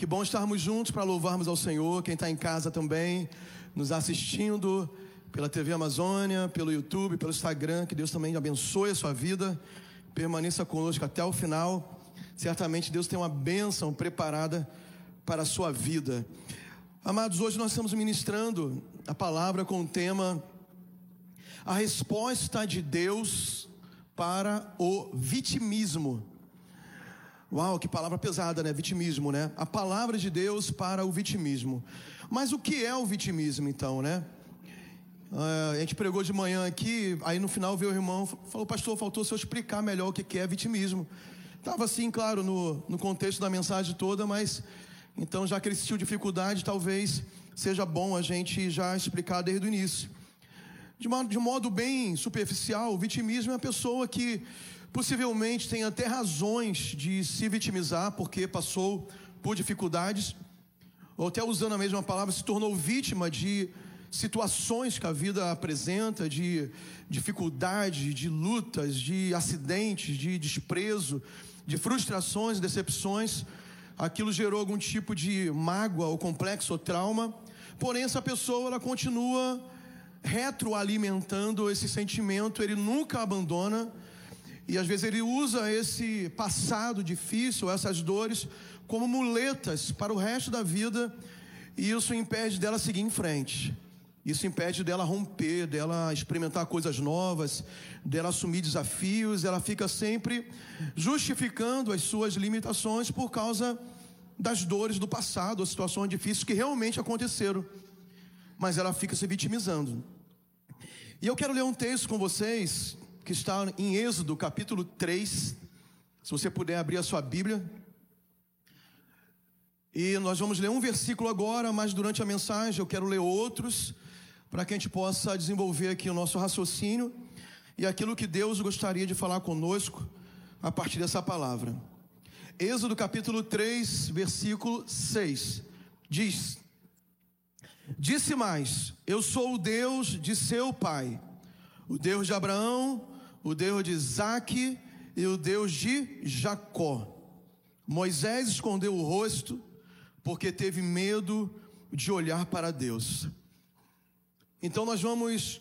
Que bom estarmos juntos para louvarmos ao Senhor. Quem está em casa também, nos assistindo pela TV Amazônia, pelo YouTube, pelo Instagram. Que Deus também abençoe a sua vida. Permaneça conosco até o final. Certamente Deus tem uma bênção preparada para a sua vida. Amados, hoje nós estamos ministrando a palavra com o tema A resposta de Deus para o vitimismo. Uau, que palavra pesada, né? Vitimismo, né? A palavra de Deus para o vitimismo. Mas o que é o vitimismo, então, né? Uh, a gente pregou de manhã aqui, aí no final veio o irmão, falou, pastor, faltou se eu explicar melhor o que é vitimismo. Estava assim, claro, no, no contexto da mensagem toda, mas então, já que ele sentiu dificuldade, talvez seja bom a gente já explicar desde o início. De modo, de modo bem superficial, o vitimismo é a pessoa que possivelmente tem até razões de se vitimizar porque passou por dificuldades, ou até usando a mesma palavra, se tornou vítima de situações que a vida apresenta, de dificuldade, de lutas, de acidentes, de desprezo, de frustrações, decepções. Aquilo gerou algum tipo de mágoa ou complexo ou trauma. Porém, essa pessoa ela continua retroalimentando esse sentimento, ele nunca abandona. E às vezes ele usa esse passado difícil, essas dores, como muletas para o resto da vida, e isso impede dela seguir em frente. Isso impede dela romper, dela experimentar coisas novas, dela assumir desafios. Ela fica sempre justificando as suas limitações por causa das dores do passado, as situações difíceis que realmente aconteceram mas ela fica se vitimizando. E eu quero ler um texto com vocês que está em Êxodo, capítulo 3. Se você puder abrir a sua Bíblia. E nós vamos ler um versículo agora, mas durante a mensagem eu quero ler outros, para que a gente possa desenvolver aqui o nosso raciocínio e aquilo que Deus gostaria de falar conosco a partir dessa palavra. Êxodo capítulo 3, versículo 6. Diz: Disse mais: Eu sou o Deus de seu pai, o Deus de Abraão, o Deus de Isaac e o Deus de Jacó. Moisés escondeu o rosto porque teve medo de olhar para Deus. Então nós vamos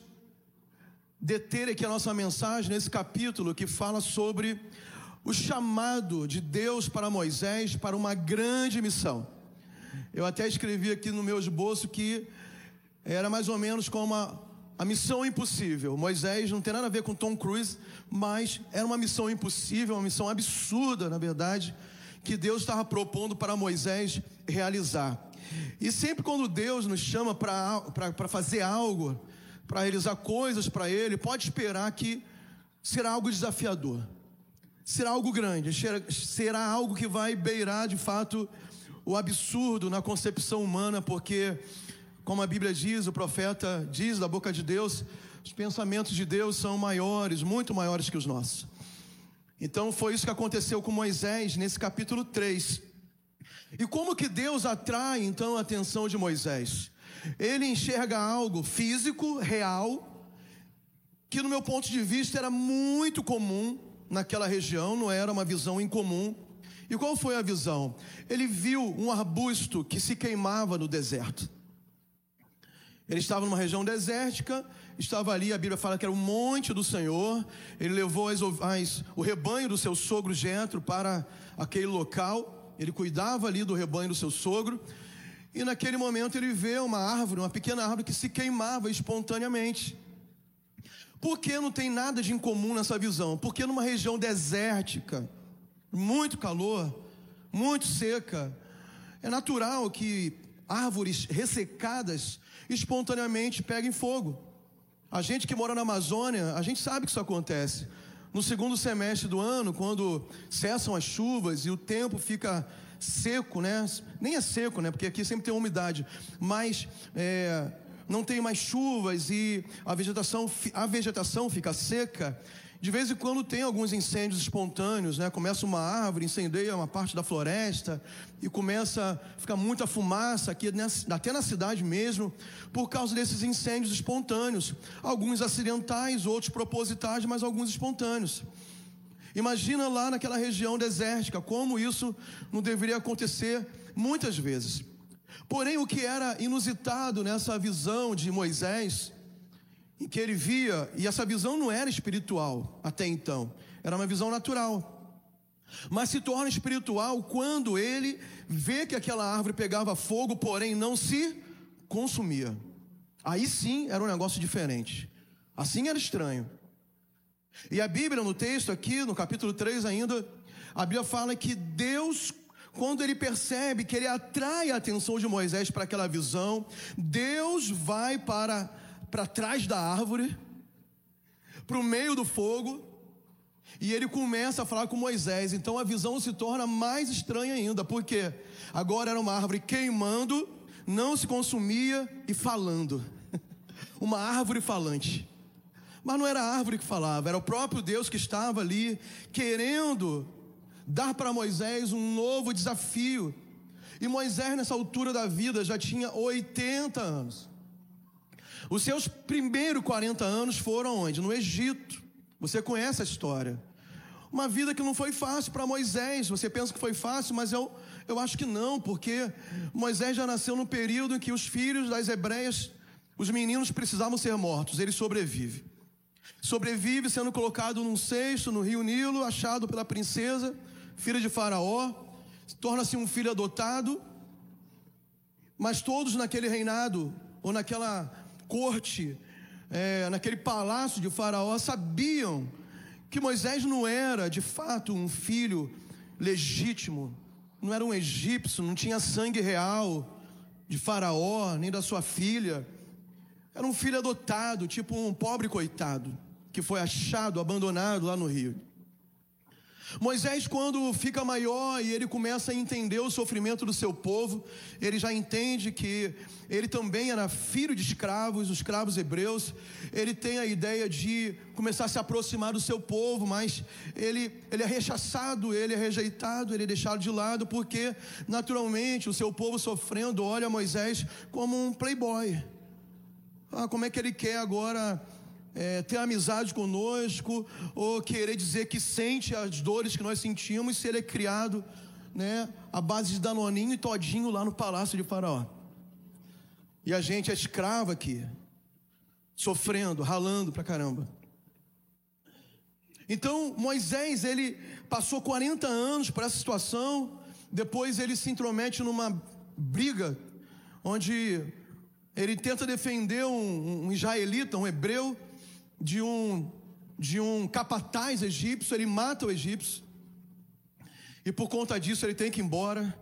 deter aqui a nossa mensagem nesse capítulo que fala sobre o chamado de Deus para Moisés para uma grande missão. Eu até escrevi aqui no meu esboço que era mais ou menos como a, a missão impossível. Moisés não tem nada a ver com Tom Cruise, mas era uma missão impossível, uma missão absurda, na verdade, que Deus estava propondo para Moisés realizar. E sempre quando Deus nos chama para fazer algo, para realizar coisas para Ele, pode esperar que será algo desafiador, será algo grande, será algo que vai beirar de fato o absurdo na concepção humana, porque, como a Bíblia diz, o profeta diz da boca de Deus, os pensamentos de Deus são maiores, muito maiores que os nossos. Então foi isso que aconteceu com Moisés nesse capítulo 3. E como que Deus atrai então a atenção de Moisés? Ele enxerga algo físico, real, que no meu ponto de vista era muito comum naquela região, não era uma visão incomum. E qual foi a visão? Ele viu um arbusto que se queimava no deserto. Ele estava numa região desértica, estava ali, a Bíblia fala que era o monte do Senhor. Ele levou as, as, o rebanho do seu sogro Jetro para aquele local. Ele cuidava ali do rebanho do seu sogro. E naquele momento ele vê uma árvore, uma pequena árvore que se queimava espontaneamente. Por que não tem nada de incomum nessa visão? Porque numa região desértica, muito calor, muito seca, é natural que árvores ressecadas espontaneamente peguem fogo. A gente que mora na Amazônia, a gente sabe que isso acontece. No segundo semestre do ano, quando cessam as chuvas e o tempo fica seco, né? Nem é seco, né? Porque aqui sempre tem umidade, mas é, não tem mais chuvas e a vegetação, a vegetação fica seca. De vez em quando tem alguns incêndios espontâneos, né? Começa uma árvore, incendeia uma parte da floresta e começa a ficar muita fumaça aqui, até na cidade mesmo, por causa desses incêndios espontâneos. Alguns acidentais, outros propositais, mas alguns espontâneos. Imagina lá naquela região desértica, como isso não deveria acontecer muitas vezes. Porém, o que era inusitado nessa visão de Moisés, em que ele via, e essa visão não era espiritual até então, era uma visão natural. Mas se torna espiritual quando ele vê que aquela árvore pegava fogo, porém não se consumia. Aí sim era um negócio diferente. Assim era estranho. E a Bíblia, no texto aqui, no capítulo 3 ainda, a Bíblia fala que Deus, quando ele percebe que ele atrai a atenção de Moisés para aquela visão, Deus vai para, para trás da árvore, para o meio do fogo, e ele começa a falar com Moisés. Então a visão se torna mais estranha ainda, porque agora era uma árvore queimando, não se consumia e falando. uma árvore falante. Mas não era a árvore que falava, era o próprio Deus que estava ali querendo dar para Moisés um novo desafio. E Moisés, nessa altura da vida, já tinha 80 anos. Os seus primeiros 40 anos foram onde? No Egito. Você conhece a história. Uma vida que não foi fácil para Moisés. Você pensa que foi fácil, mas eu, eu acho que não, porque Moisés já nasceu no período em que os filhos das hebreias, os meninos precisavam ser mortos. Ele sobrevive. Sobrevive sendo colocado num cesto no rio Nilo, achado pela princesa, filha de Faraó, torna-se um filho adotado. Mas todos naquele reinado, ou naquela corte, é, naquele palácio de Faraó, sabiam que Moisés não era de fato um filho legítimo, não era um egípcio, não tinha sangue real de Faraó, nem da sua filha. Era um filho adotado, tipo um pobre coitado que foi achado, abandonado lá no rio. Moisés, quando fica maior e ele começa a entender o sofrimento do seu povo, ele já entende que ele também era filho de escravos, os escravos hebreus. Ele tem a ideia de começar a se aproximar do seu povo, mas ele, ele é rechaçado, ele é rejeitado, ele é deixado de lado, porque naturalmente o seu povo sofrendo olha Moisés como um playboy. Ah, como é que ele quer agora é, ter amizade conosco, ou querer dizer que sente as dores que nós sentimos se ele é criado né, à base de danoninho e todinho lá no palácio de Faraó. E a gente é escravo aqui, sofrendo, ralando pra caramba. Então Moisés, ele passou 40 anos por essa situação, depois ele se intromete numa briga, onde ele tenta defender um, um israelita, um hebreu, de um, de um capataz egípcio, ele mata o egípcio. E por conta disso ele tem que ir embora.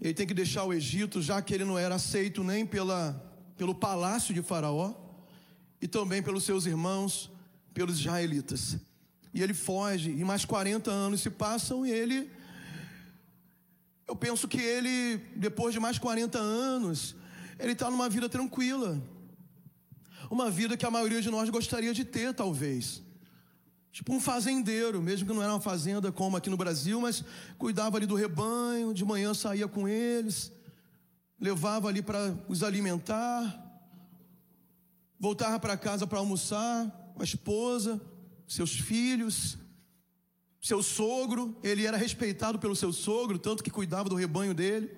Ele tem que deixar o Egito, já que ele não era aceito nem pela, pelo palácio de Faraó e também pelos seus irmãos, pelos israelitas. E ele foge, e mais 40 anos se passam e ele. Eu penso que ele, depois de mais 40 anos, ele está numa vida tranquila. Uma vida que a maioria de nós gostaria de ter, talvez. Tipo um fazendeiro, mesmo que não era uma fazenda como aqui no Brasil, mas cuidava ali do rebanho, de manhã saía com eles, levava ali para os alimentar, voltava para casa para almoçar com a esposa, seus filhos, seu sogro, ele era respeitado pelo seu sogro, tanto que cuidava do rebanho dele,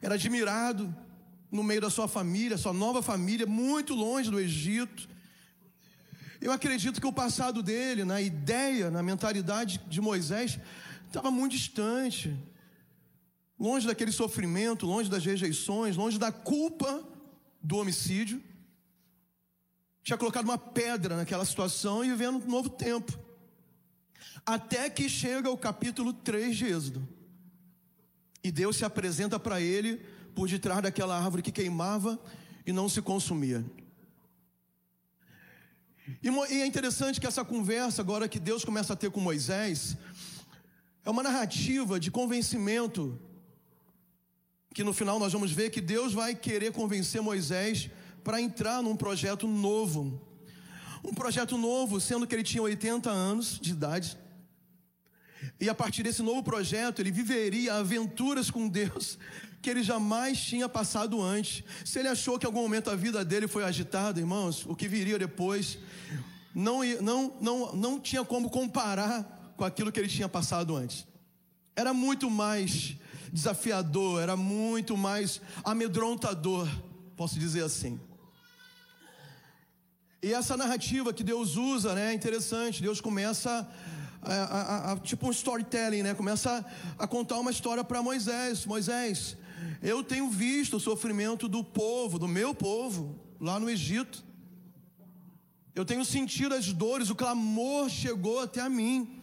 era admirado no meio da sua família, sua nova família, muito longe do Egito. Eu acredito que o passado dele, na ideia, na mentalidade de Moisés, estava muito distante, longe daquele sofrimento, longe das rejeições, longe da culpa do homicídio. tinha colocado uma pedra naquela situação e vivendo um novo tempo. Até que chega o capítulo 3 de Êxodo. E Deus se apresenta para ele por detrás daquela árvore que queimava e não se consumia. E é interessante que essa conversa, agora que Deus começa a ter com Moisés, é uma narrativa de convencimento, que no final nós vamos ver que Deus vai querer convencer Moisés para entrar num projeto novo. Um projeto novo, sendo que ele tinha 80 anos de idade. E a partir desse novo projeto, ele viveria aventuras com Deus que ele jamais tinha passado antes. Se ele achou que em algum momento a vida dele foi agitada, irmãos, o que viria depois não, não, não, não tinha como comparar com aquilo que ele tinha passado antes. Era muito mais desafiador, era muito mais amedrontador, posso dizer assim. E essa narrativa que Deus usa, né, é interessante. Deus começa a, a, tipo um storytelling, né? Começa a, contar uma história para Moisés. Moisés, eu tenho visto o sofrimento do povo, do meu povo, lá no Egito. Eu tenho sentido as dores, o clamor chegou até a mim.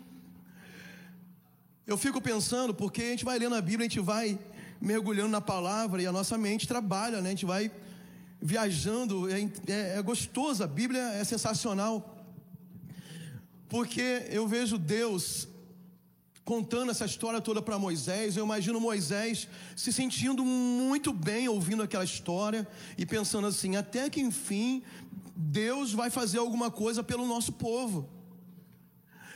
Eu fico pensando, porque a gente vai lendo a Bíblia, a gente vai mergulhando na palavra e a nossa mente trabalha, né? A gente vai viajando, é, é, é gostoso, a Bíblia é sensacional. Porque eu vejo Deus contando essa história toda para Moisés, eu imagino Moisés se sentindo muito bem ouvindo aquela história e pensando assim: até que enfim Deus vai fazer alguma coisa pelo nosso povo.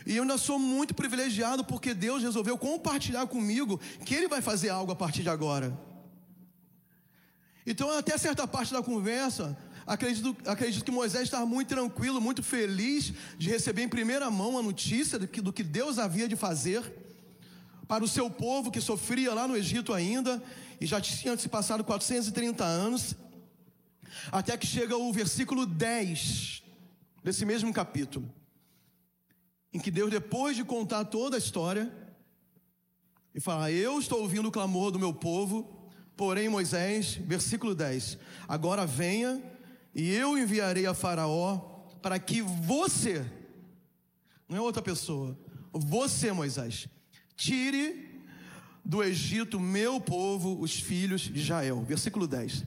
E eu ainda sou muito privilegiado porque Deus resolveu compartilhar comigo que Ele vai fazer algo a partir de agora. Então, até certa parte da conversa, acredito, acredito que Moisés estava muito tranquilo, muito feliz de receber em primeira mão a notícia do que, do que Deus havia de fazer para o seu povo que sofria lá no Egito ainda, e já tinha se passado 430 anos, até que chega o versículo 10 desse mesmo capítulo, em que Deus, depois de contar toda a história, e fala: Eu estou ouvindo o clamor do meu povo, Porém, Moisés, versículo 10: Agora venha e eu enviarei a Faraó para que você, não é outra pessoa, você, Moisés, tire do Egito meu povo, os filhos de Israel. Versículo 10.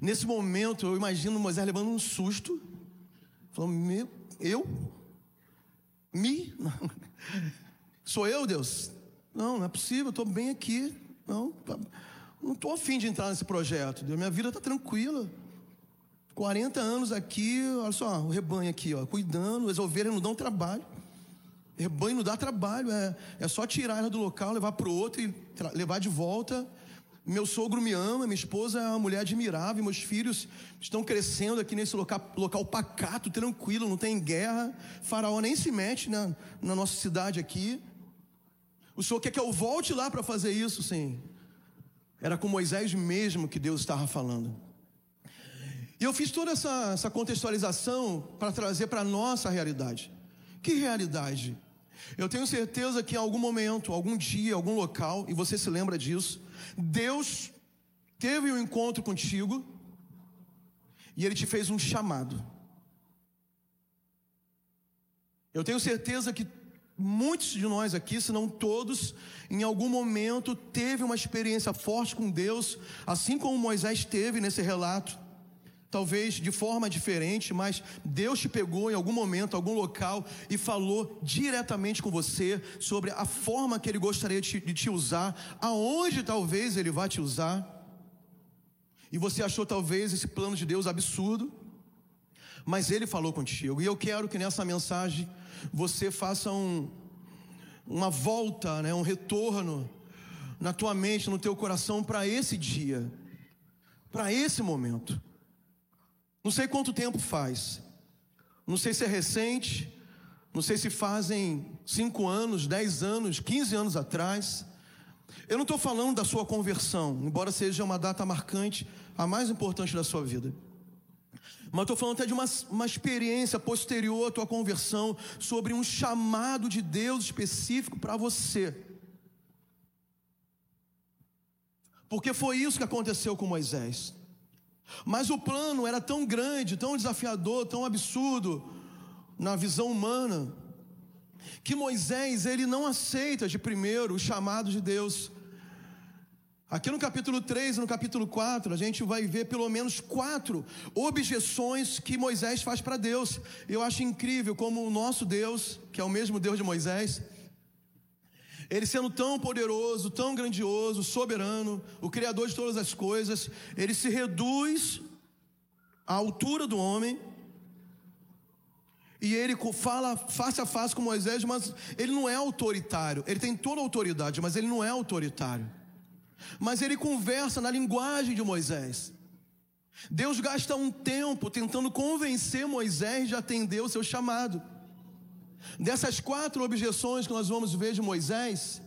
Nesse momento, eu imagino Moisés levando um susto, falando: Meu, eu? Me? Sou eu, Deus? Não, não é possível, estou bem aqui. Não, tá, não estou afim de entrar nesse projeto. Minha vida está tranquila. 40 anos aqui, olha só, o rebanho aqui, ó, cuidando, as ovelhas não dão trabalho. Rebanho não dá trabalho, é, é só tirar ela do local, levar para o outro e levar de volta. Meu sogro me ama, minha esposa é uma mulher admirável, meus filhos estão crescendo aqui nesse local, local pacato, tranquilo, não tem guerra. Faraó nem se mete na, na nossa cidade aqui. O Senhor quer que eu volte lá para fazer isso, sim. Era com Moisés mesmo que Deus estava falando. E eu fiz toda essa, essa contextualização para trazer para a nossa realidade. Que realidade? Eu tenho certeza que em algum momento, algum dia, algum local, e você se lembra disso, Deus teve um encontro contigo e Ele te fez um chamado. Eu tenho certeza que Muitos de nós aqui, se não todos, em algum momento teve uma experiência forte com Deus, assim como Moisés teve nesse relato. Talvez de forma diferente, mas Deus te pegou em algum momento, algum local e falou diretamente com você sobre a forma que Ele gostaria de te, usar, aonde talvez Ele vá te usar. E você achou talvez esse plano de Deus absurdo, mas Ele falou contigo. E eu quero que nessa mensagem você faça um, uma volta, né, um retorno na tua mente, no teu coração para esse dia, para esse momento. Não sei quanto tempo faz, não sei se é recente, não sei se fazem cinco anos, dez anos, quinze anos atrás. Eu não estou falando da sua conversão, embora seja uma data marcante, a mais importante da sua vida. Mas estou falando até de uma, uma experiência posterior à tua conversão, sobre um chamado de Deus específico para você. Porque foi isso que aconteceu com Moisés. Mas o plano era tão grande, tão desafiador, tão absurdo na visão humana, que Moisés ele não aceita de primeiro o chamado de Deus. Aqui no capítulo 3 e no capítulo 4, a gente vai ver pelo menos quatro objeções que Moisés faz para Deus. Eu acho incrível como o nosso Deus, que é o mesmo Deus de Moisés, ele sendo tão poderoso, tão grandioso, soberano, o Criador de todas as coisas, ele se reduz à altura do homem, e ele fala face a face com Moisés, mas ele não é autoritário, ele tem toda a autoridade, mas ele não é autoritário. Mas ele conversa na linguagem de Moisés. Deus gasta um tempo tentando convencer Moisés de atender o seu chamado. Dessas quatro objeções que nós vamos ver de Moisés,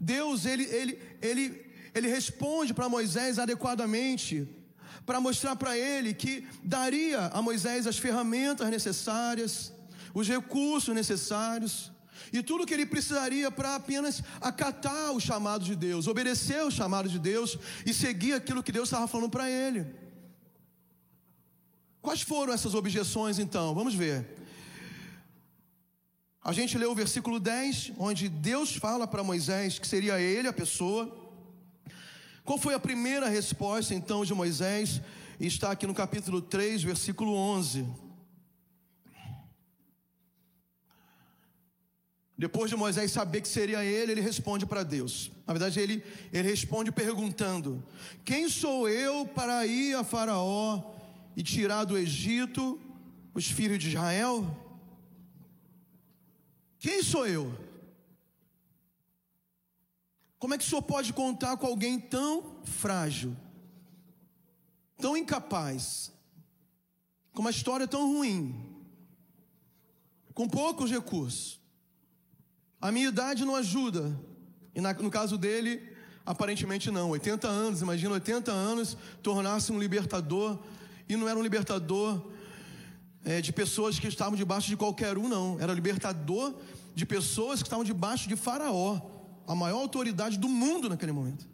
Deus ele, ele, ele, ele responde para Moisés adequadamente, para mostrar para ele que daria a Moisés as ferramentas necessárias, os recursos necessários e tudo que ele precisaria para apenas acatar o chamado de Deus, obedecer o chamado de Deus e seguir aquilo que Deus estava falando para ele. Quais foram essas objeções então? Vamos ver. A gente leu o versículo 10, onde Deus fala para Moisés que seria ele a pessoa. Qual foi a primeira resposta então de Moisés? Está aqui no capítulo 3, versículo 11. Depois de Moisés saber que seria ele, ele responde para Deus. Na verdade, ele, ele responde perguntando: Quem sou eu para ir a Faraó e tirar do Egito os filhos de Israel? Quem sou eu? Como é que o senhor pode contar com alguém tão frágil, tão incapaz, com uma história tão ruim, com poucos recursos? A minha idade não ajuda, e no caso dele, aparentemente não. 80 anos, imagina 80 anos, tornar-se um libertador, e não era um libertador é, de pessoas que estavam debaixo de qualquer um, não. Era libertador de pessoas que estavam debaixo de Faraó, a maior autoridade do mundo naquele momento.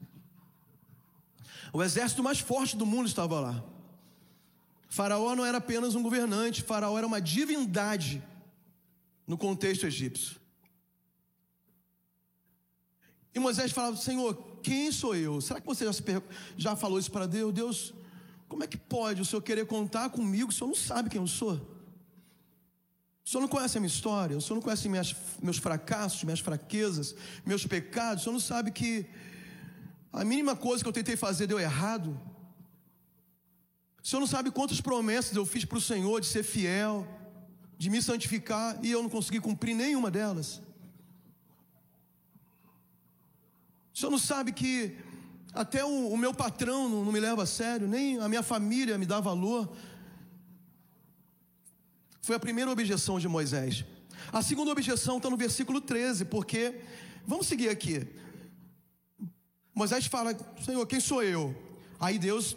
O exército mais forte do mundo estava lá. Faraó não era apenas um governante, Faraó era uma divindade no contexto egípcio. E Moisés falava: Senhor, quem sou eu? Será que você já, já falou isso para Deus? Deus, como é que pode o Senhor querer contar comigo? O Senhor não sabe quem eu sou. O Senhor não conhece a minha história, o Senhor não conhece minhas, meus fracassos, minhas fraquezas, meus pecados, o Senhor não sabe que a mínima coisa que eu tentei fazer deu errado. O Senhor não sabe quantas promessas eu fiz para o Senhor de ser fiel, de me santificar, e eu não consegui cumprir nenhuma delas. O Senhor não sabe que até o, o meu patrão não, não me leva a sério, nem a minha família me dá valor. Foi a primeira objeção de Moisés. A segunda objeção está no versículo 13, porque, vamos seguir aqui. Moisés fala: Senhor, quem sou eu? Aí Deus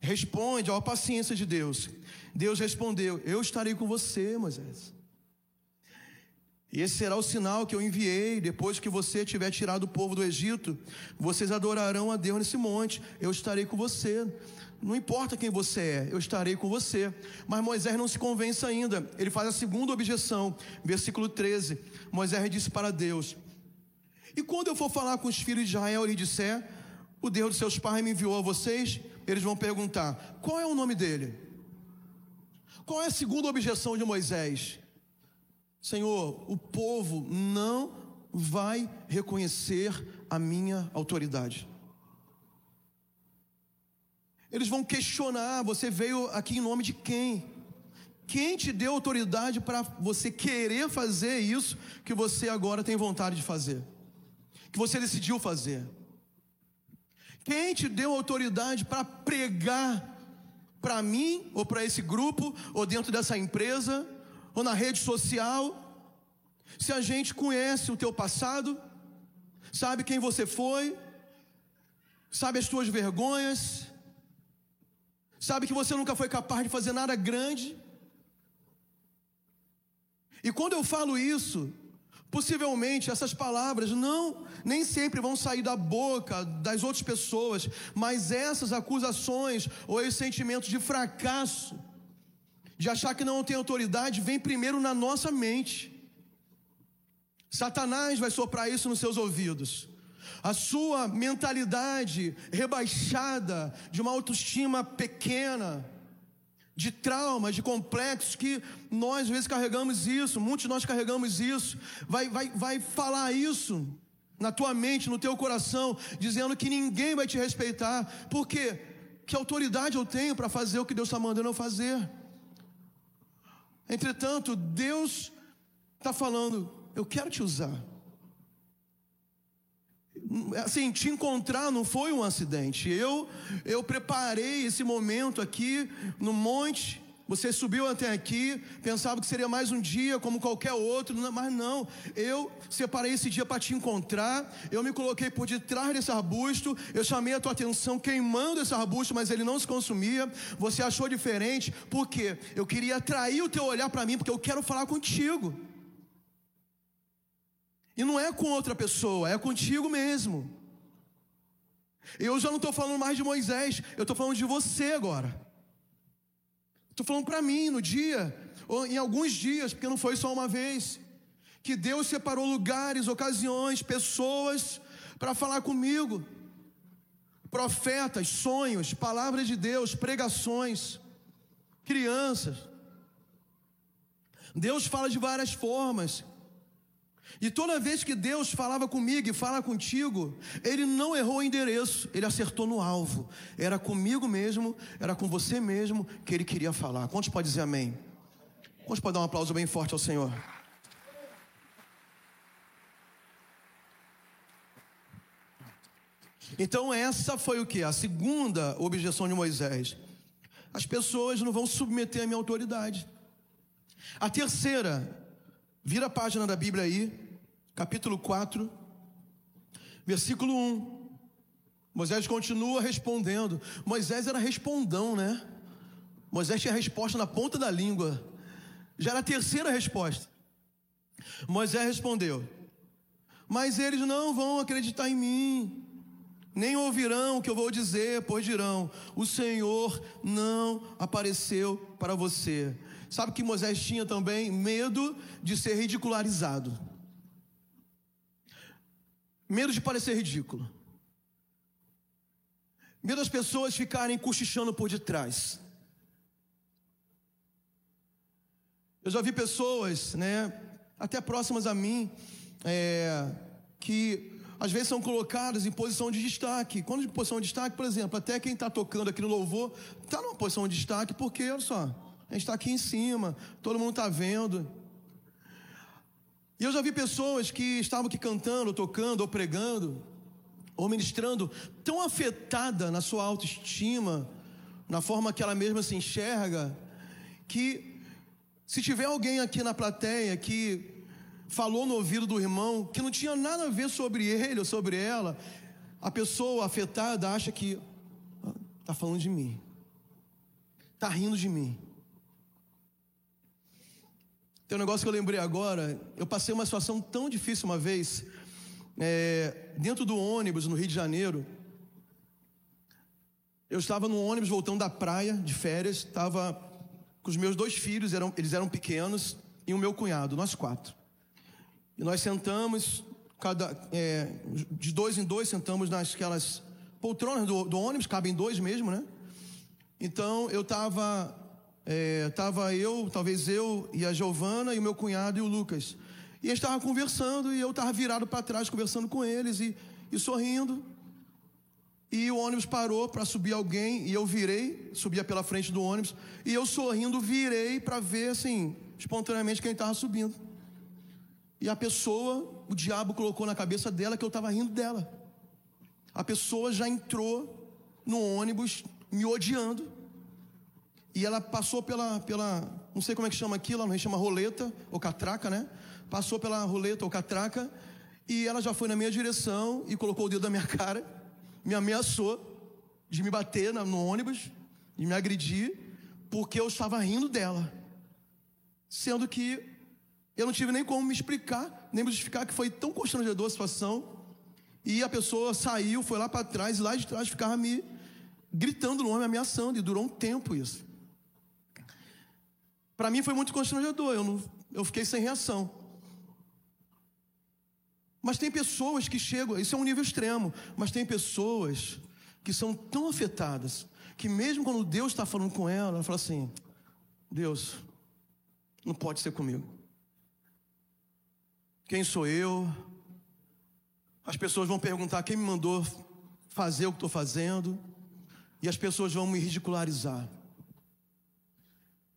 responde, a paciência de Deus. Deus respondeu: Eu estarei com você, Moisés. E esse será o sinal que eu enviei depois que você tiver tirado o povo do Egito. Vocês adorarão a Deus nesse monte. Eu estarei com você. Não importa quem você é, eu estarei com você. Mas Moisés não se convence ainda. Ele faz a segunda objeção, versículo 13. Moisés disse para Deus: E quando eu for falar com os filhos de Israel e disser: O Deus de seus pais me enviou a vocês, eles vão perguntar: Qual é o nome dele? Qual é a segunda objeção de Moisés? Senhor, o povo não vai reconhecer a minha autoridade. Eles vão questionar: você veio aqui em nome de quem? Quem te deu autoridade para você querer fazer isso que você agora tem vontade de fazer? Que você decidiu fazer? Quem te deu autoridade para pregar para mim, ou para esse grupo, ou dentro dessa empresa, ou na rede social, se a gente conhece o teu passado, sabe quem você foi, sabe as tuas vergonhas, sabe que você nunca foi capaz de fazer nada grande. E quando eu falo isso, Possivelmente essas palavras não, nem sempre vão sair da boca das outras pessoas, mas essas acusações ou esse sentimento de fracasso, de achar que não tem autoridade, vem primeiro na nossa mente. Satanás vai soprar isso nos seus ouvidos. A sua mentalidade rebaixada de uma autoestima pequena, de traumas, de complexos, que nós às vezes carregamos isso, muitos de nós carregamos isso, vai, vai, vai falar isso na tua mente, no teu coração, dizendo que ninguém vai te respeitar, porque que autoridade eu tenho para fazer o que Deus está mandando eu fazer? Entretanto, Deus está falando, eu quero te usar. Assim, te encontrar não foi um acidente. Eu, eu preparei esse momento aqui no monte. Você subiu até aqui, pensava que seria mais um dia como qualquer outro, mas não. Eu separei esse dia para te encontrar. Eu me coloquei por detrás desse arbusto. Eu chamei a tua atenção queimando esse arbusto, mas ele não se consumia. Você achou diferente, porque eu queria atrair o teu olhar para mim, porque eu quero falar contigo. E não é com outra pessoa, é contigo mesmo. Eu já não estou falando mais de Moisés, eu estou falando de você agora. Estou falando para mim no dia, ou em alguns dias, porque não foi só uma vez, que Deus separou lugares, ocasiões, pessoas para falar comigo. Profetas, sonhos, palavras de Deus, pregações, crianças. Deus fala de várias formas. E toda vez que Deus falava comigo e fala contigo, Ele não errou o endereço, Ele acertou no alvo. Era comigo mesmo, era com você mesmo que Ele queria falar. Quantos pode dizer amém? Quantos pode dar um aplauso bem forte ao Senhor? Então essa foi o que? A segunda objeção de Moisés. As pessoas não vão submeter a minha autoridade. A terceira, Vira a página da Bíblia aí, capítulo 4, versículo 1. Moisés continua respondendo. Moisés era respondão, né? Moisés tinha a resposta na ponta da língua. Já era a terceira resposta. Moisés respondeu: Mas eles não vão acreditar em mim, nem ouvirão o que eu vou dizer, pois dirão: O Senhor não apareceu para você. Sabe que Moisés tinha também medo de ser ridicularizado. Medo de parecer ridículo. Medo das pessoas ficarem cochichando por detrás. Eu já vi pessoas, né, até próximas a mim, é, que às vezes são colocadas em posição de destaque. Quando de posição de destaque, por exemplo, até quem está tocando aqui no louvor está numa posição de destaque, porque, olha só, a gente está aqui em cima, todo mundo está vendo. E eu já vi pessoas que estavam aqui cantando, tocando, ou pregando, ou ministrando, tão afetada na sua autoestima, na forma que ela mesma se enxerga, que se tiver alguém aqui na plateia que falou no ouvido do irmão que não tinha nada a ver sobre ele ou sobre ela, a pessoa afetada acha que está ah, falando de mim, está rindo de mim. Tem um negócio que eu lembrei agora. Eu passei uma situação tão difícil uma vez, é, dentro do ônibus no Rio de Janeiro. Eu estava no ônibus voltando da praia de férias, estava com os meus dois filhos, eram, eles eram pequenos, e o meu cunhado, nós quatro. E nós sentamos, cada, é, de dois em dois, sentamos nasquelas poltronas do, do ônibus, cabem dois mesmo, né? Então eu estava Estava é, eu, talvez eu e a Giovana e o meu cunhado e o Lucas. E eles estavam conversando e eu estava virado para trás conversando com eles e, e sorrindo. E o ônibus parou para subir alguém e eu virei, subia pela frente do ônibus e eu sorrindo virei para ver assim, espontaneamente quem estava subindo. E a pessoa, o diabo colocou na cabeça dela que eu estava rindo dela. A pessoa já entrou no ônibus me odiando. E ela passou pela, pela, não sei como é que chama aquilo, a gente chama roleta ou catraca, né? Passou pela roleta ou catraca e ela já foi na minha direção e colocou o dedo na minha cara, me ameaçou de me bater no ônibus, de me agredir, porque eu estava rindo dela. Sendo que Eu não tive nem como me explicar, nem me justificar que foi tão constrangedora a situação. E a pessoa saiu, foi lá para trás, e lá de trás ficava me gritando no homem, ameaçando, e durou um tempo isso. Para mim foi muito constrangedor, eu, não, eu fiquei sem reação. Mas tem pessoas que chegam, isso é um nível extremo, mas tem pessoas que são tão afetadas que mesmo quando Deus está falando com ela, ela fala assim: Deus, não pode ser comigo. Quem sou eu? As pessoas vão perguntar quem me mandou fazer o que estou fazendo, e as pessoas vão me ridicularizar.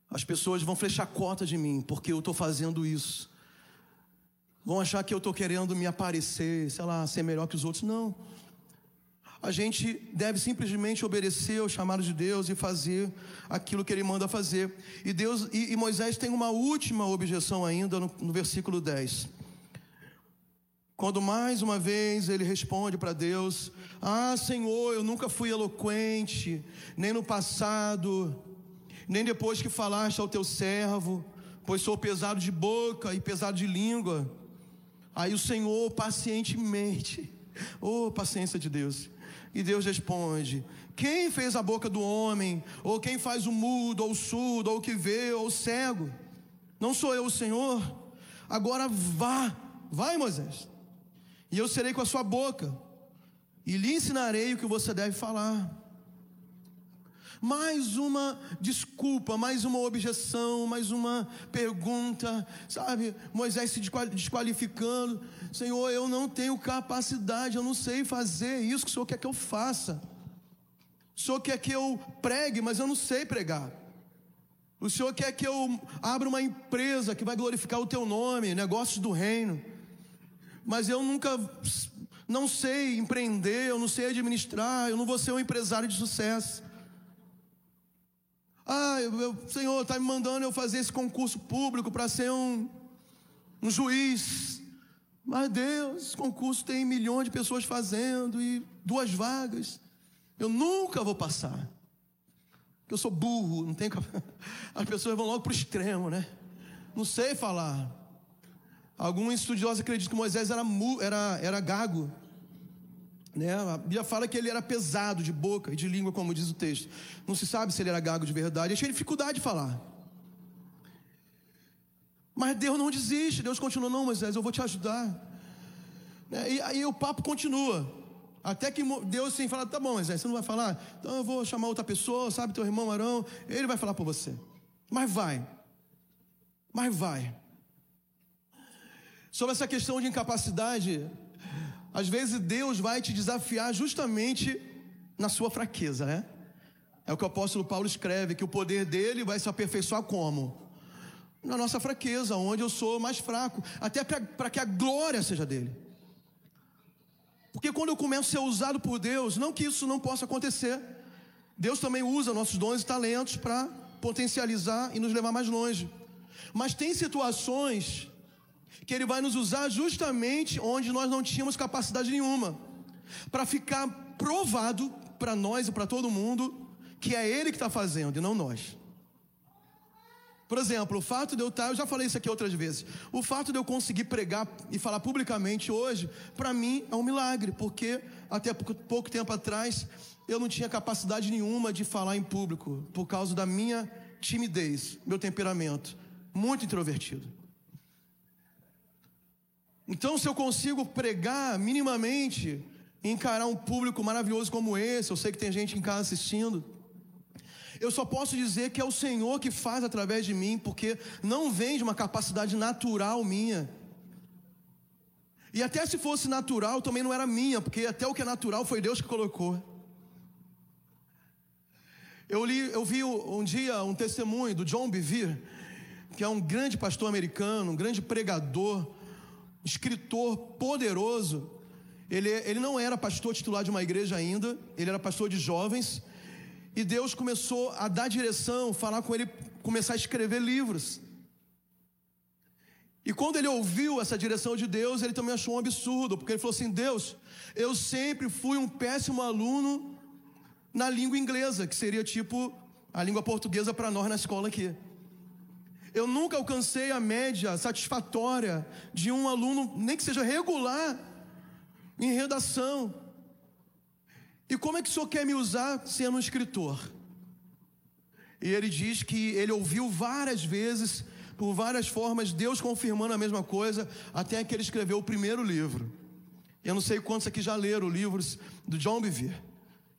As pessoas vão flechar cota de mim porque eu estou fazendo isso. Vão achar que eu estou querendo me aparecer, sei lá, ser melhor que os outros. Não. A gente deve simplesmente obedecer ao chamado de Deus e fazer aquilo que Ele manda fazer. E Deus e, e Moisés tem uma última objeção ainda no, no versículo 10. Quando mais uma vez ele responde para Deus: Ah, Senhor, eu nunca fui eloquente, nem no passado, nem depois que falaste ao teu servo, pois sou pesado de boca e pesado de língua. Aí o Senhor pacientemente, oh paciência de Deus, e Deus responde: Quem fez a boca do homem, ou quem faz o mudo, ou o surdo, ou o que vê, ou o cego? Não sou eu o Senhor? Agora vá, vai Moisés, e eu serei com a sua boca, e lhe ensinarei o que você deve falar. Mais uma desculpa, mais uma objeção, mais uma pergunta, sabe? Moisés se desqualificando. Senhor, eu não tenho capacidade, eu não sei fazer isso que o Senhor quer que eu faça. O Senhor quer que eu pregue, mas eu não sei pregar. O Senhor quer que eu abra uma empresa que vai glorificar o teu nome, negócios do reino. Mas eu nunca não sei empreender, eu não sei administrar, eu não vou ser um empresário de sucesso. Ah, o Senhor está me mandando eu fazer esse concurso público para ser um, um juiz. Mas Deus, esse concurso tem milhões de pessoas fazendo e duas vagas. Eu nunca vou passar. Eu sou burro, não tenho. As pessoas vão logo para o extremo, né? Não sei falar. Alguns estudiosos acreditam que Moisés era, era, era gago. Né? A Bíblia fala que ele era pesado de boca e de língua, como diz o texto. Não se sabe se ele era gago de verdade. Ele tinha dificuldade de falar. Mas Deus não desiste. Deus continua, não, Moisés, eu vou te ajudar. Né? E aí o papo continua. Até que Deus sim fala, tá bom, Moisés, você não vai falar? Então eu vou chamar outra pessoa, sabe, teu irmão Arão, ele vai falar por você. Mas vai. Mas vai. Sobre essa questão de incapacidade, às vezes Deus vai te desafiar justamente na sua fraqueza, né? É o que o apóstolo Paulo escreve, que o poder dele vai se aperfeiçoar como? Na nossa fraqueza, onde eu sou mais fraco, até para que a glória seja dele. Porque quando eu começo a ser usado por Deus, não que isso não possa acontecer, Deus também usa nossos dons e talentos para potencializar e nos levar mais longe. Mas tem situações que Ele vai nos usar justamente onde nós não tínhamos capacidade nenhuma, para ficar provado para nós e para todo mundo que é Ele que está fazendo e não nós. Por exemplo, o fato de eu estar, tá, eu já falei isso aqui outras vezes, o fato de eu conseguir pregar e falar publicamente hoje, para mim é um milagre, porque até pouco tempo atrás eu não tinha capacidade nenhuma de falar em público, por causa da minha timidez, meu temperamento, muito introvertido. Então, se eu consigo pregar minimamente, encarar um público maravilhoso como esse, eu sei que tem gente em casa assistindo. Eu só posso dizer que é o Senhor que faz através de mim, porque não vem de uma capacidade natural minha. E até se fosse natural, também não era minha, porque até o que é natural foi Deus que colocou. Eu li, eu vi um dia um testemunho do John Bevere, que é um grande pastor americano, um grande pregador, escritor poderoso. Ele, ele não era pastor titular de uma igreja ainda, ele era pastor de jovens. E Deus começou a dar direção, falar com ele, começar a escrever livros. E quando ele ouviu essa direção de Deus, ele também achou um absurdo, porque ele falou assim: Deus, eu sempre fui um péssimo aluno na língua inglesa, que seria tipo a língua portuguesa para nós na escola aqui. Eu nunca alcancei a média satisfatória de um aluno, nem que seja regular, em redação. E como é que o senhor quer me usar sendo um escritor? E ele diz que ele ouviu várias vezes, por várias formas, Deus confirmando a mesma coisa, até que ele escreveu o primeiro livro. Eu não sei quantos aqui já leram livros do John Bevere.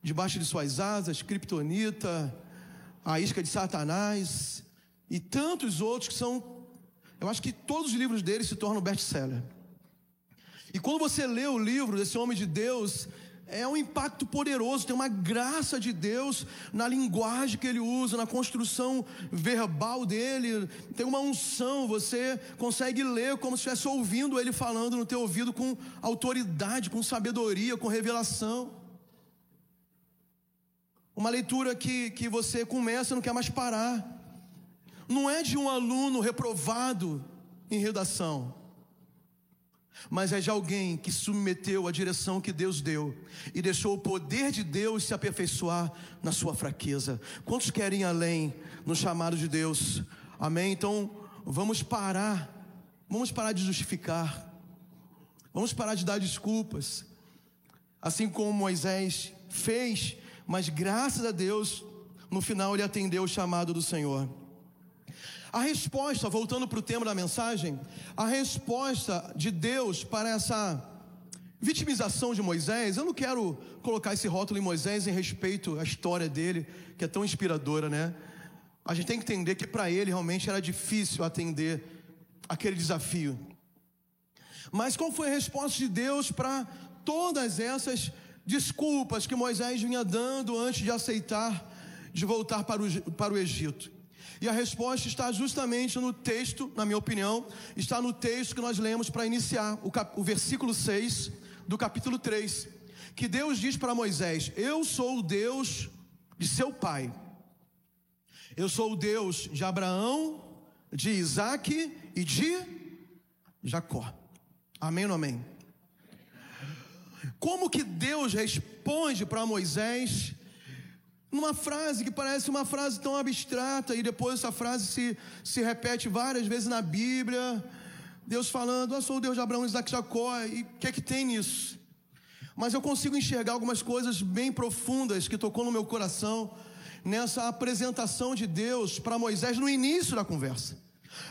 Debaixo de suas asas, Kryptonita, A Isca de Satanás e tantos outros que são. Eu acho que todos os livros dele se tornam best-seller. E quando você lê o livro desse homem de Deus, é um impacto poderoso, tem uma graça de Deus na linguagem que ele usa, na construção verbal dele, tem uma unção, você consegue ler como se estivesse ouvindo ele falando no teu ouvido com autoridade, com sabedoria, com revelação. Uma leitura que, que você começa e não quer mais parar. Não é de um aluno reprovado em redação mas é de alguém que submeteu a direção que Deus deu e deixou o poder de Deus se aperfeiçoar na sua fraqueza. Quantos querem ir além no chamado de Deus? Amém? Então, vamos parar, vamos parar de justificar, vamos parar de dar desculpas, assim como Moisés fez, mas graças a Deus, no final ele atendeu o chamado do Senhor. A resposta, voltando para o tema da mensagem, a resposta de Deus para essa vitimização de Moisés, eu não quero colocar esse rótulo em Moisés em respeito à história dele, que é tão inspiradora, né? A gente tem que entender que para ele realmente era difícil atender aquele desafio. Mas qual foi a resposta de Deus para todas essas desculpas que Moisés vinha dando antes de aceitar de voltar para o, para o Egito? E a resposta está justamente no texto, na minha opinião, está no texto que nós lemos para iniciar, o, cap, o versículo 6 do capítulo 3. Que Deus diz para Moisés: Eu sou o Deus de seu pai. Eu sou o Deus de Abraão, de Isaac e de Jacó. Amém ou amém? Como que Deus responde para Moisés numa frase que parece uma frase tão abstrata, e depois essa frase se, se repete várias vezes na Bíblia. Deus falando, eu sou o Deus de Abraão, Isaac e Jacó, e o que é que tem nisso? Mas eu consigo enxergar algumas coisas bem profundas que tocou no meu coração nessa apresentação de Deus para Moisés no início da conversa.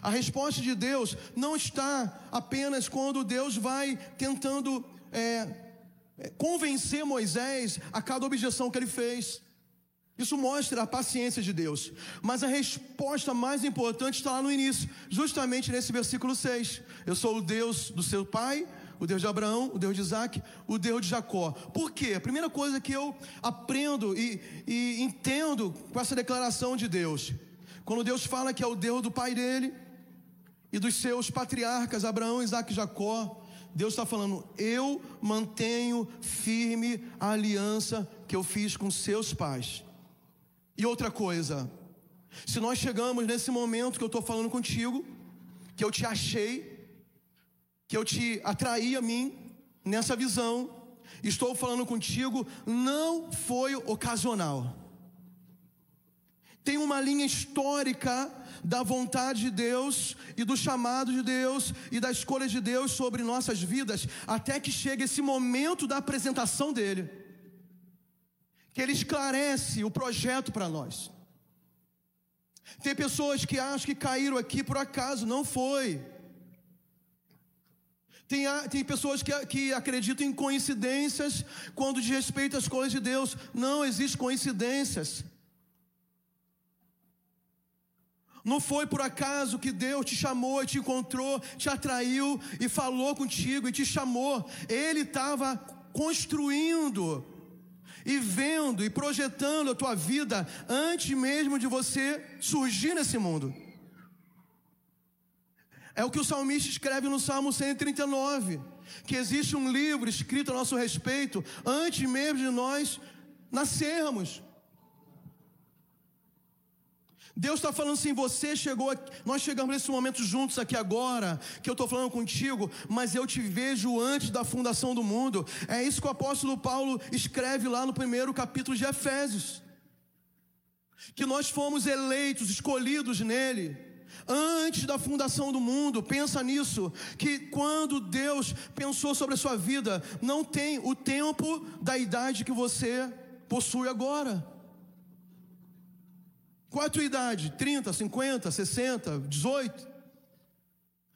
A resposta de Deus não está apenas quando Deus vai tentando é convencer Moisés a cada objeção que ele fez. Isso mostra a paciência de Deus. Mas a resposta mais importante está lá no início, justamente nesse versículo 6. Eu sou o Deus do seu pai, o Deus de Abraão, o Deus de Isaac, o Deus de Jacó. Por quê? A primeira coisa que eu aprendo e, e entendo com essa declaração de Deus, quando Deus fala que é o Deus do pai dele e dos seus patriarcas, Abraão, Isaac e Jacó, Deus está falando, eu mantenho firme a aliança que eu fiz com seus pais. E outra coisa, se nós chegamos nesse momento que eu estou falando contigo, que eu te achei, que eu te atraí a mim, nessa visão, estou falando contigo, não foi ocasional. Tem uma linha histórica da vontade de Deus e do chamado de Deus e da escolha de Deus sobre nossas vidas, até que chegue esse momento da apresentação dele que ele esclarece o projeto para nós. Tem pessoas que acham que caíram aqui por acaso, não foi. Tem, tem pessoas que, que acreditam em coincidências quando diz respeito às coisas de Deus. Não existe coincidências. Não foi por acaso que Deus te chamou, te encontrou, te atraiu e falou contigo e te chamou. Ele estava construindo e vendo e projetando a tua vida antes mesmo de você surgir nesse mundo. É o que o salmista escreve no Salmo 139, que existe um livro escrito a nosso respeito antes mesmo de nós nascermos. Deus está falando assim: você chegou, aqui, nós chegamos nesse momento juntos aqui agora, que eu estou falando contigo, mas eu te vejo antes da fundação do mundo. É isso que o apóstolo Paulo escreve lá no primeiro capítulo de Efésios. Que nós fomos eleitos, escolhidos nele, antes da fundação do mundo. Pensa nisso, que quando Deus pensou sobre a sua vida, não tem o tempo da idade que você possui agora. Qual é a tua idade? 30, 50, 60, 18?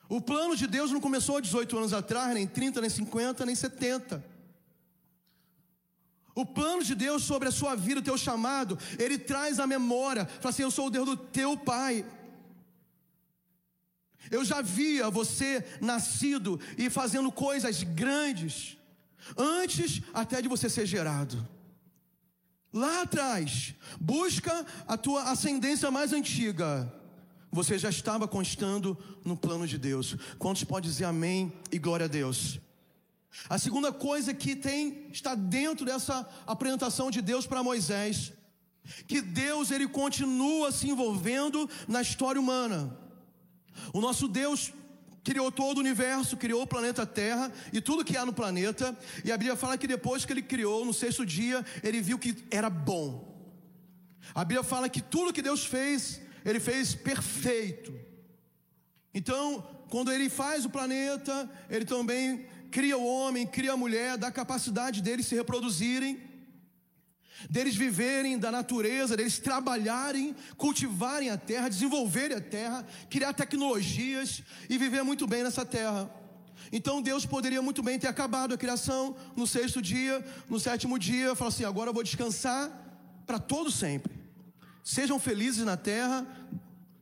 O plano de Deus não começou há 18 anos atrás, nem 30, nem 50, nem 70. O plano de Deus sobre a sua vida, o teu chamado, ele traz a memória. Fala assim: Eu sou o Deus do teu pai. Eu já via você nascido e fazendo coisas grandes, antes até de você ser gerado. Lá atrás, busca a tua ascendência mais antiga. Você já estava constando no plano de Deus. Quantos pode dizer amém e glória a Deus? A segunda coisa que tem está dentro dessa apresentação de Deus para Moisés, que Deus ele continua se envolvendo na história humana. O nosso Deus criou todo o universo, criou o planeta Terra e tudo que há no planeta. E a Bíblia fala que depois que ele criou, no sexto dia, ele viu que era bom. A Bíblia fala que tudo que Deus fez, ele fez perfeito. Então, quando ele faz o planeta, ele também cria o homem, cria a mulher, dá a capacidade deles se reproduzirem deles viverem da natureza, deles trabalharem, cultivarem a terra, desenvolverem a terra, criar tecnologias e viver muito bem nessa terra. Então Deus poderia muito bem ter acabado a criação no sexto dia, no sétimo dia, falar assim: agora eu vou descansar para todo sempre. Sejam felizes na terra,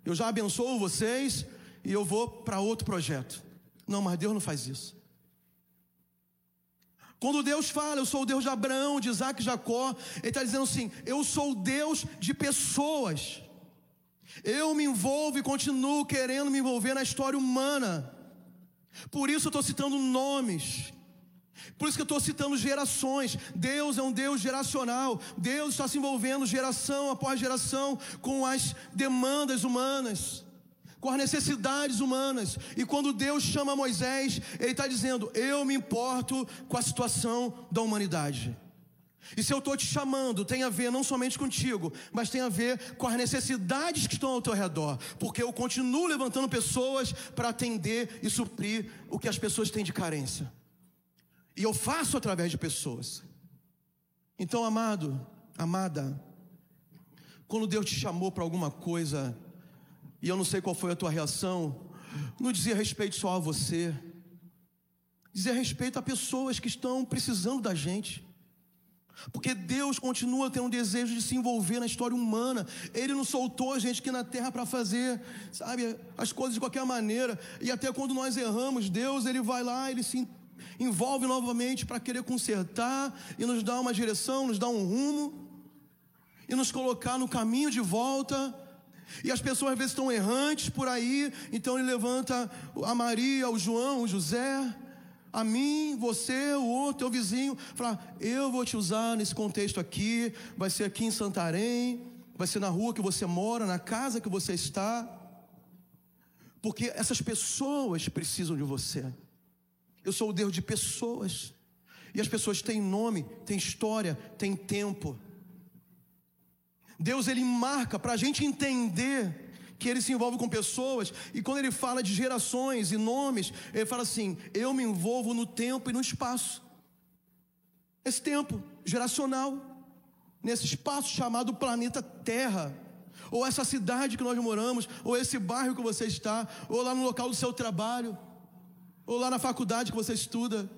eu já abençoo vocês e eu vou para outro projeto. Não, mas Deus não faz isso. Quando Deus fala, eu sou o Deus de Abraão, de Isaac e Jacó, Ele está dizendo assim: eu sou o Deus de pessoas. Eu me envolvo e continuo querendo me envolver na história humana. Por isso eu estou citando nomes. Por isso que eu estou citando gerações. Deus é um Deus geracional. Deus está se envolvendo geração após geração com as demandas humanas com as necessidades humanas. E quando Deus chama Moisés, Ele está dizendo: Eu me importo com a situação da humanidade. E se eu estou te chamando, tem a ver não somente contigo, mas tem a ver com as necessidades que estão ao teu redor. Porque eu continuo levantando pessoas para atender e suprir o que as pessoas têm de carência. E eu faço através de pessoas. Então, amado, amada, quando Deus te chamou para alguma coisa, e eu não sei qual foi a tua reação, não dizia respeito só a você, dizia respeito a pessoas que estão precisando da gente. Porque Deus continua tendo um desejo de se envolver na história humana. Ele não soltou a gente aqui na terra para fazer, sabe, as coisas de qualquer maneira. E até quando nós erramos, Deus, ele vai lá, ele se envolve novamente para querer consertar e nos dar uma direção, nos dar um rumo e nos colocar no caminho de volta. E as pessoas às vezes estão errantes por aí, então ele levanta a Maria, o João, o José, a mim, você, o outro, teu vizinho, fala: Eu vou te usar nesse contexto aqui, vai ser aqui em Santarém, vai ser na rua que você mora, na casa que você está, porque essas pessoas precisam de você. Eu sou o Deus de pessoas, e as pessoas têm nome, têm história, têm tempo. Deus ele marca para a gente entender que ele se envolve com pessoas, e quando ele fala de gerações e nomes, ele fala assim: eu me envolvo no tempo e no espaço. Esse tempo geracional, nesse espaço chamado planeta Terra, ou essa cidade que nós moramos, ou esse bairro que você está, ou lá no local do seu trabalho, ou lá na faculdade que você estuda,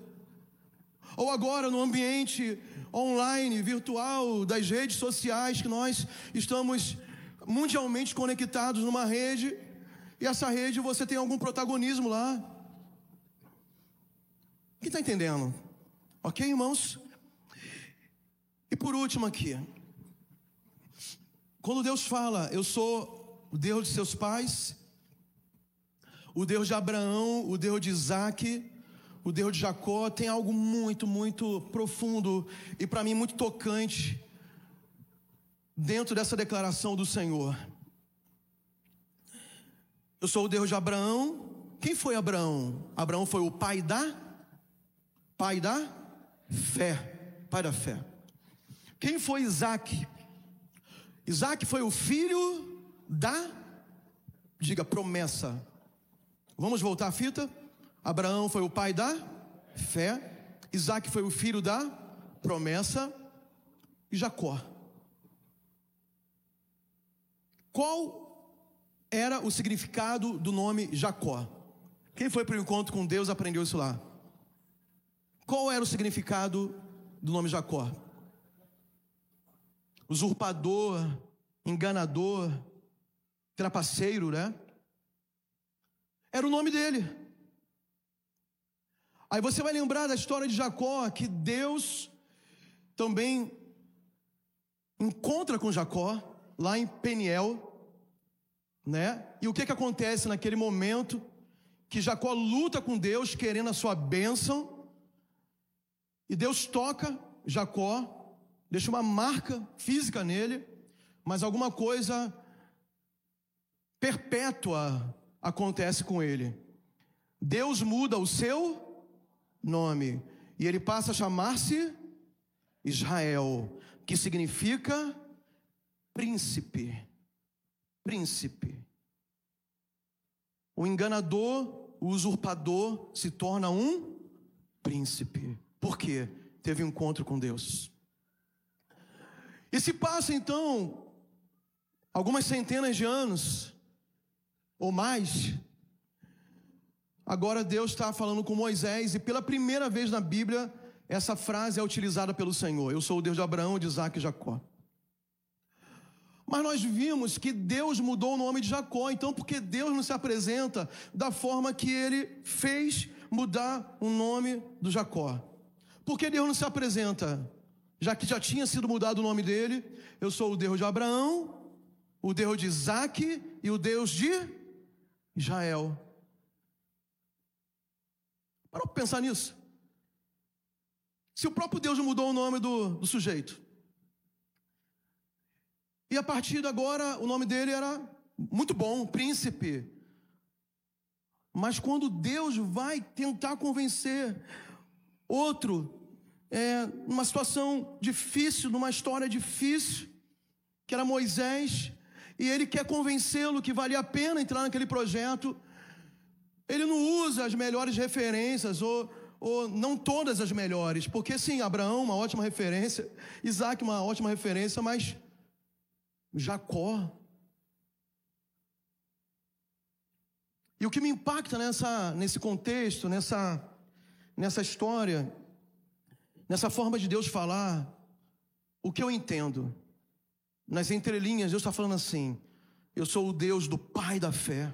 ou agora no ambiente online, virtual, das redes sociais, que nós estamos mundialmente conectados numa rede, e essa rede você tem algum protagonismo lá. Quem está entendendo? Ok, irmãos? E por último aqui, quando Deus fala, eu sou o Deus de seus pais, o Deus de Abraão, o Deus de Isaac, o Deus de Jacó tem algo muito, muito profundo e para mim muito tocante dentro dessa declaração do Senhor. Eu sou o Deus de Abraão. Quem foi Abraão? Abraão foi o pai da pai da fé, pai da fé. Quem foi Isaac? Isaac foi o filho da Diga promessa. Vamos voltar à fita? Abraão foi o pai da fé, Isaac foi o filho da promessa e Jacó. Qual era o significado do nome Jacó? Quem foi para o encontro com Deus aprendeu isso lá. Qual era o significado do nome Jacó? Usurpador, enganador, trapaceiro, né? Era o nome dele. Aí você vai lembrar da história de Jacó, que Deus também encontra com Jacó lá em Peniel, né? E o que que acontece naquele momento que Jacó luta com Deus querendo a sua bênção? E Deus toca Jacó, deixa uma marca física nele, mas alguma coisa perpétua acontece com ele. Deus muda o seu nome e ele passa a chamar-se Israel, que significa príncipe. Príncipe. O enganador, o usurpador se torna um príncipe. Por quê? Teve um encontro com Deus. E se passa então algumas centenas de anos ou mais. Agora Deus está falando com Moisés e pela primeira vez na Bíblia essa frase é utilizada pelo Senhor. Eu sou o Deus de Abraão, de Isaac e Jacó. Mas nós vimos que Deus mudou o nome de Jacó, então porque Deus não se apresenta da forma que ele fez mudar o nome do Jacó. Porque Deus não se apresenta, já que já tinha sido mudado o nome dele, eu sou o Deus de Abraão, o Deus de Isaac e o Deus de Israel. Para pensar nisso. Se o próprio Deus mudou o nome do, do sujeito, e a partir de agora o nome dele era muito bom, príncipe. Mas quando Deus vai tentar convencer outro, é, numa situação difícil, numa história difícil, que era Moisés, e ele quer convencê-lo que valia a pena entrar naquele projeto, ele não usa as melhores referências, ou, ou não todas as melhores, porque sim, Abraão, uma ótima referência, Isaac, uma ótima referência, mas Jacó. E o que me impacta nessa, nesse contexto, nessa, nessa história, nessa forma de Deus falar, o que eu entendo, nas entrelinhas, Deus está falando assim: eu sou o Deus do pai da fé.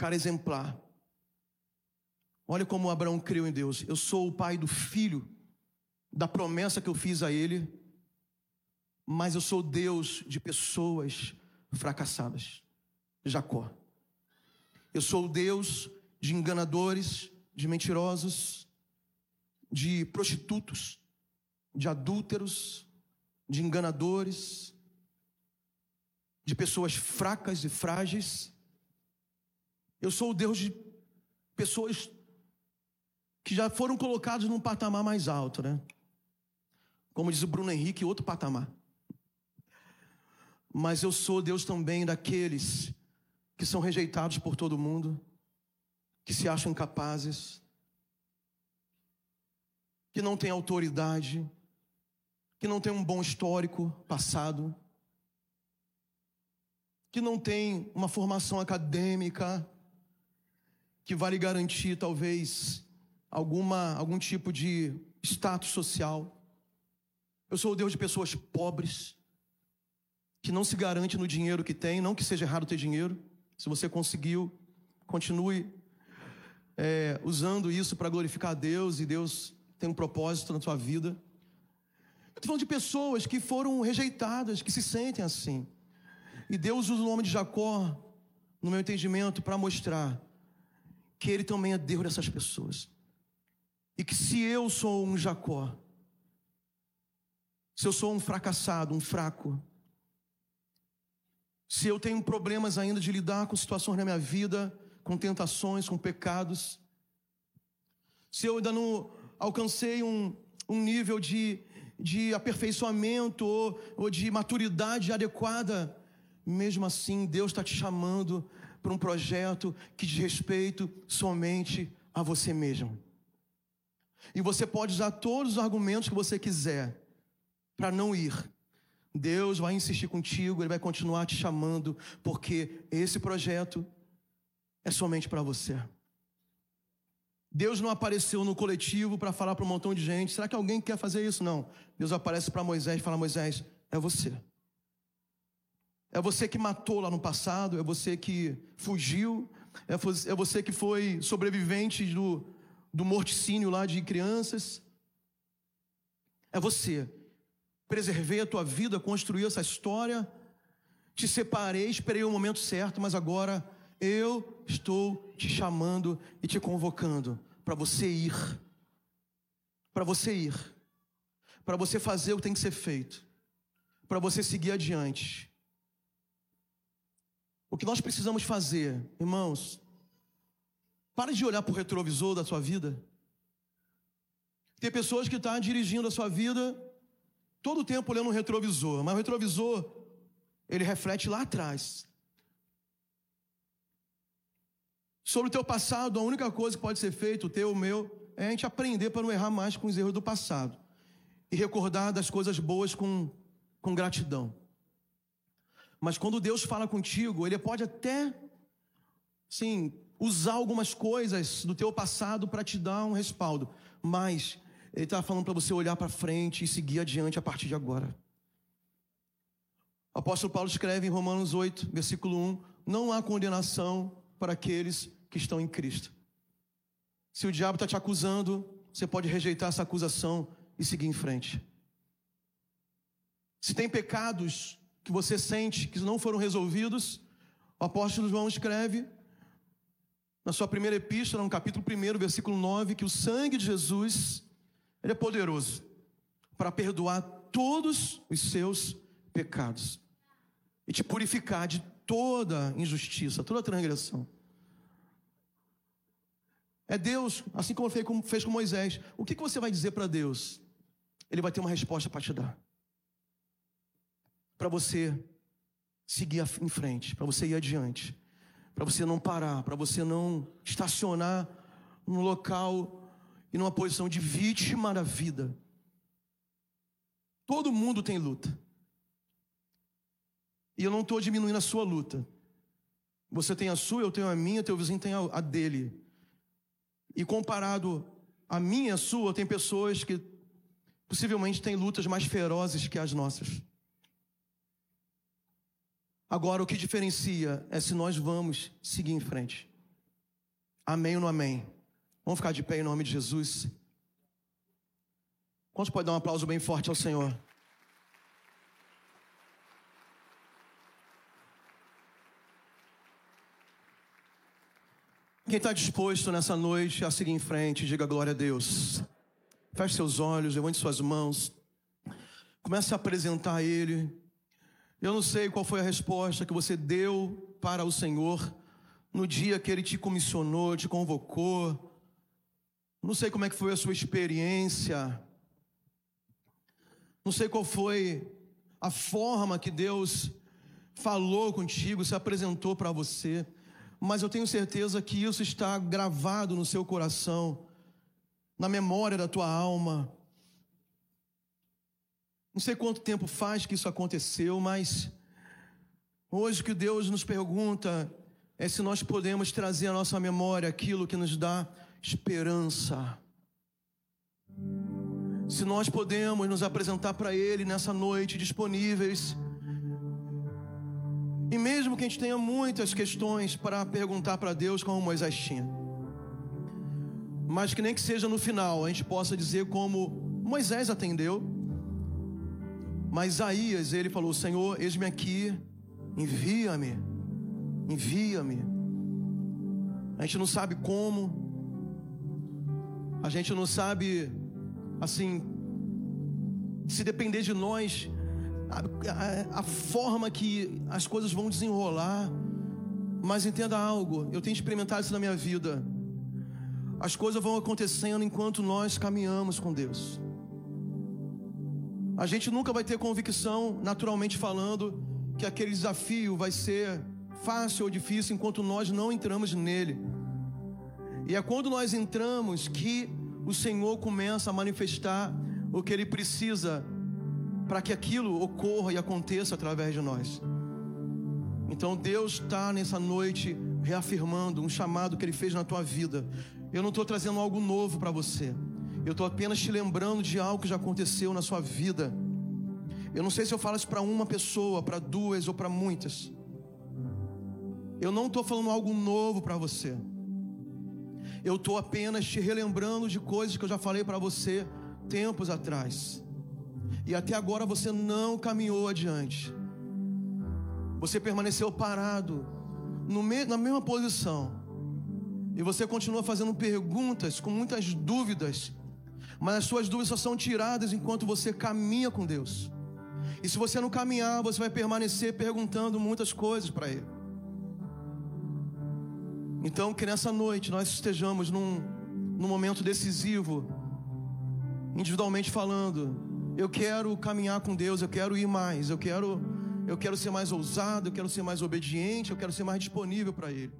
Cara exemplar. Olha como Abraão creu em Deus. Eu sou o pai do filho, da promessa que eu fiz a ele mas eu sou Deus de pessoas fracassadas. Jacó. Eu sou o Deus de enganadores, de mentirosos, de prostitutos, de adúlteros, de enganadores, de pessoas fracas e frágeis. Eu sou o Deus de pessoas que já foram colocados num patamar mais alto, né? Como diz o Bruno Henrique, outro patamar. Mas eu sou Deus também daqueles que são rejeitados por todo mundo, que se acham incapazes, que não têm autoridade, que não têm um bom histórico passado, que não têm uma formação acadêmica que vai lhe garantir talvez alguma algum tipo de status social. Eu sou o Deus de pessoas pobres que não se garante no dinheiro que tem, não que seja errado ter dinheiro. Se você conseguiu, continue é, usando isso para glorificar a Deus e Deus tem um propósito na sua vida. Eu estou falando de pessoas que foram rejeitadas, que se sentem assim. E Deus usa o nome de Jacó, no meu entendimento, para mostrar que Ele também é Deus dessas pessoas. E que se eu sou um Jacó, se eu sou um fracassado, um fraco, se eu tenho problemas ainda de lidar com situações na minha vida, com tentações, com pecados, se eu ainda não alcancei um, um nível de, de aperfeiçoamento ou, ou de maturidade adequada mesmo assim, Deus está te chamando para um projeto que diz respeito somente a você mesmo. E você pode usar todos os argumentos que você quiser para não ir. Deus vai insistir contigo, Ele vai continuar te chamando, porque esse projeto é somente para você. Deus não apareceu no coletivo para falar para um montão de gente. Será que alguém quer fazer isso? Não. Deus aparece para Moisés e fala: Moisés, é você. É você que matou lá no passado, é você que fugiu, é, é você que foi sobrevivente do, do morticínio lá de crianças. É você. Preservei a tua vida, construí essa história, te separei, esperei o momento certo, mas agora eu estou te chamando e te convocando para você ir. Para você ir. Para você fazer o que tem que ser feito. Para você seguir adiante. O que nós precisamos fazer, irmãos, para de olhar para o retrovisor da sua vida. Tem pessoas que estão tá dirigindo a sua vida todo o tempo olhando o retrovisor, mas o retrovisor, ele reflete lá atrás. Sobre o teu passado, a única coisa que pode ser feita, o teu, o meu, é a gente aprender para não errar mais com os erros do passado. E recordar das coisas boas com, com gratidão. Mas quando Deus fala contigo, Ele pode até, sim, usar algumas coisas do teu passado para te dar um respaldo. Mas Ele está falando para você olhar para frente e seguir adiante a partir de agora. O apóstolo Paulo escreve em Romanos 8, versículo 1: Não há condenação para aqueles que estão em Cristo. Se o diabo está te acusando, você pode rejeitar essa acusação e seguir em frente. Se tem pecados que você sente que não foram resolvidos, o apóstolo João escreve na sua primeira epístola, no capítulo 1, versículo 9, que o sangue de Jesus ele é poderoso para perdoar todos os seus pecados e te purificar de toda injustiça, toda transgressão. É Deus, assim como fez com Moisés. O que você vai dizer para Deus? Ele vai ter uma resposta para te dar para você seguir em frente, para você ir adiante, para você não parar, para você não estacionar num local e numa posição de vítima da vida. Todo mundo tem luta. E eu não estou diminuindo a sua luta. Você tem a sua, eu tenho a minha, teu vizinho tem a dele. E comparado a minha e a sua, tem pessoas que possivelmente têm lutas mais ferozes que as nossas. Agora, o que diferencia é se nós vamos seguir em frente. Amém ou não amém? Vamos ficar de pé em nome de Jesus. Quantos pode dar um aplauso bem forte ao Senhor? Quem está disposto nessa noite a seguir em frente, diga glória a Deus. Feche seus olhos, levante suas mãos. Comece a apresentar a Ele. Eu não sei qual foi a resposta que você deu para o Senhor no dia que Ele te comissionou, te convocou. Não sei como é que foi a sua experiência. Não sei qual foi a forma que Deus falou contigo, se apresentou para você. Mas eu tenho certeza que isso está gravado no seu coração, na memória da tua alma. Não sei quanto tempo faz que isso aconteceu, mas hoje que Deus nos pergunta é se nós podemos trazer à nossa memória aquilo que nos dá esperança. Se nós podemos nos apresentar para Ele nessa noite disponíveis. E mesmo que a gente tenha muitas questões para perguntar para Deus, como Moisés tinha, mas que nem que seja no final a gente possa dizer como Moisés atendeu mas Isaías, ele falou: Senhor, eis-me aqui, envia-me, envia-me. A gente não sabe como, a gente não sabe, assim, se depender de nós, a, a, a forma que as coisas vão desenrolar. Mas entenda algo, eu tenho experimentado isso na minha vida. As coisas vão acontecendo enquanto nós caminhamos com Deus. A gente nunca vai ter convicção, naturalmente falando, que aquele desafio vai ser fácil ou difícil enquanto nós não entramos nele. E é quando nós entramos que o Senhor começa a manifestar o que ele precisa para que aquilo ocorra e aconteça através de nós. Então Deus está nessa noite reafirmando um chamado que Ele fez na tua vida. Eu não estou trazendo algo novo para você. Eu estou apenas te lembrando de algo que já aconteceu na sua vida. Eu não sei se eu falo isso para uma pessoa, para duas ou para muitas. Eu não estou falando algo novo para você. Eu estou apenas te relembrando de coisas que eu já falei para você tempos atrás. E até agora você não caminhou adiante. Você permaneceu parado me, na mesma posição. E você continua fazendo perguntas com muitas dúvidas. Mas as suas dúvidas só são tiradas enquanto você caminha com Deus. E se você não caminhar, você vai permanecer perguntando muitas coisas para Ele. Então, que nessa noite nós estejamos num, num momento decisivo, individualmente falando. Eu quero caminhar com Deus, eu quero ir mais, eu quero, eu quero ser mais ousado, eu quero ser mais obediente, eu quero ser mais disponível para Ele.